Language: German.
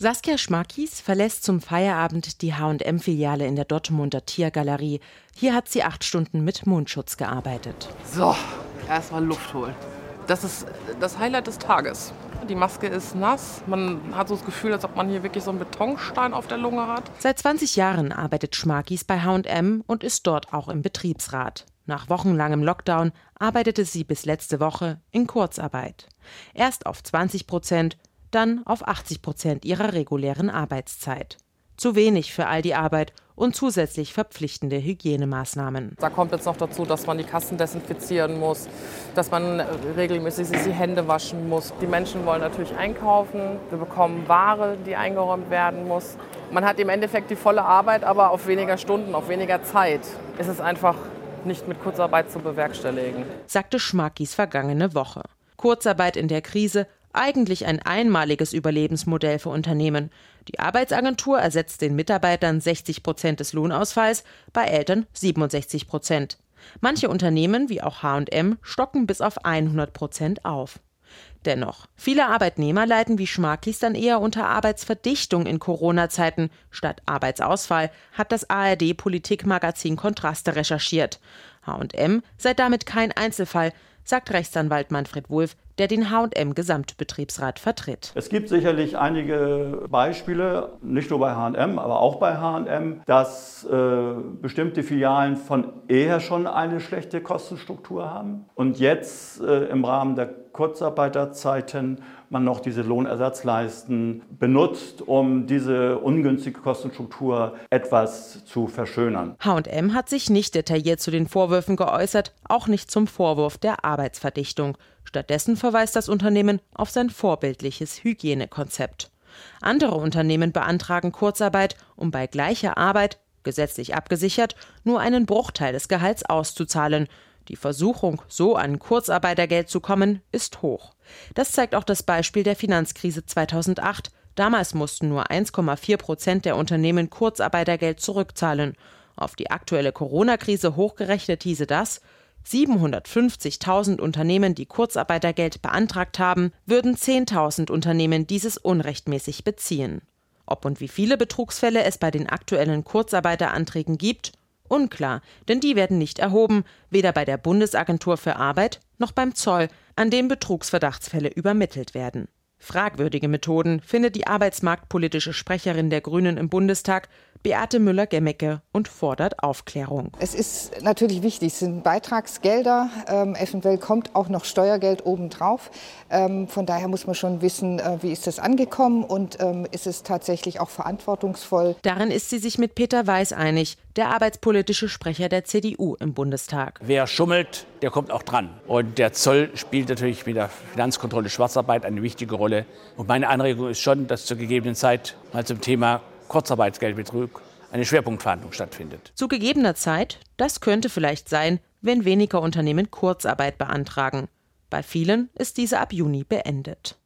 Saskia Schmackis verlässt zum Feierabend die H&M-Filiale in der Dortmunder Tiergalerie. Hier hat sie acht Stunden mit Mundschutz gearbeitet. So, erstmal Luft holen. Das ist das Highlight des Tages. Die Maske ist nass. Man hat so das Gefühl, als ob man hier wirklich so einen Betonstein auf der Lunge hat. Seit 20 Jahren arbeitet Schmakis bei H&M und ist dort auch im Betriebsrat. Nach wochenlangem Lockdown arbeitete sie bis letzte Woche in Kurzarbeit. Erst auf 20 Prozent, dann auf 80 Prozent ihrer regulären Arbeitszeit. Zu wenig für all die Arbeit und zusätzlich verpflichtende Hygienemaßnahmen. Da kommt jetzt noch dazu, dass man die Kassen desinfizieren muss, dass man regelmäßig die Hände waschen muss. Die Menschen wollen natürlich einkaufen. Wir bekommen Ware, die eingeräumt werden muss. Man hat im Endeffekt die volle Arbeit, aber auf weniger Stunden, auf weniger Zeit. Es ist einfach nicht mit Kurzarbeit zu bewerkstelligen. Sagte Schmackis vergangene Woche. Kurzarbeit in der Krise eigentlich ein einmaliges Überlebensmodell für Unternehmen. Die Arbeitsagentur ersetzt den Mitarbeitern 60 Prozent des Lohnausfalls, bei Eltern 67 Prozent. Manche Unternehmen, wie auch HM, stocken bis auf 100 Prozent auf. Dennoch, viele Arbeitnehmer leiden wie Schmakis dann eher unter Arbeitsverdichtung in Corona-Zeiten statt Arbeitsausfall, hat das ARD-Politikmagazin Kontraste recherchiert. HM sei damit kein Einzelfall, sagt Rechtsanwalt Manfred Wulff, der den HM Gesamtbetriebsrat vertritt. Es gibt sicherlich einige Beispiele, nicht nur bei HM, aber auch bei HM, dass äh, bestimmte Filialen von eher schon eine schlechte Kostenstruktur haben und jetzt äh, im Rahmen der Kurzarbeiterzeiten man noch diese Lohnersatzleisten benutzt, um diese ungünstige Kostenstruktur etwas zu verschönern. HM hat sich nicht detailliert zu den Vorwürfen geäußert, auch nicht zum Vorwurf der Arbeitsverdichtung. Stattdessen verweist das Unternehmen auf sein vorbildliches Hygienekonzept. Andere Unternehmen beantragen Kurzarbeit, um bei gleicher Arbeit, gesetzlich abgesichert, nur einen Bruchteil des Gehalts auszuzahlen. Die Versuchung, so an Kurzarbeitergeld zu kommen, ist hoch. Das zeigt auch das Beispiel der Finanzkrise 2008. Damals mussten nur 1,4 Prozent der Unternehmen Kurzarbeitergeld zurückzahlen. Auf die aktuelle Corona-Krise hochgerechnet hieße das, 750.000 Unternehmen, die Kurzarbeitergeld beantragt haben, würden 10.000 Unternehmen dieses unrechtmäßig beziehen. Ob und wie viele Betrugsfälle es bei den aktuellen Kurzarbeiteranträgen gibt, Unklar, denn die werden nicht erhoben, weder bei der Bundesagentur für Arbeit noch beim Zoll, an dem Betrugsverdachtsfälle übermittelt werden. Fragwürdige Methoden findet die arbeitsmarktpolitische Sprecherin der Grünen im Bundestag, Beate Müller-Gemmecke, und fordert Aufklärung. Es ist natürlich wichtig, es sind Beitragsgelder, ähm, eventuell kommt auch noch Steuergeld obendrauf. Ähm, von daher muss man schon wissen, äh, wie ist das angekommen und ähm, ist es tatsächlich auch verantwortungsvoll. Darin ist sie sich mit Peter Weiß einig, der arbeitspolitische Sprecher der CDU im Bundestag. Wer schummelt, der kommt auch dran. Und der Zoll spielt natürlich mit der Finanzkontrolle Schwarzarbeit eine wichtige Rolle. Und meine Anregung ist schon, dass zur gegebenen Zeit mal zum Thema Kurzarbeitsgeldbetrug eine Schwerpunktverhandlung stattfindet. Zu gegebener Zeit, das könnte vielleicht sein, wenn weniger Unternehmen Kurzarbeit beantragen. Bei vielen ist diese ab Juni beendet.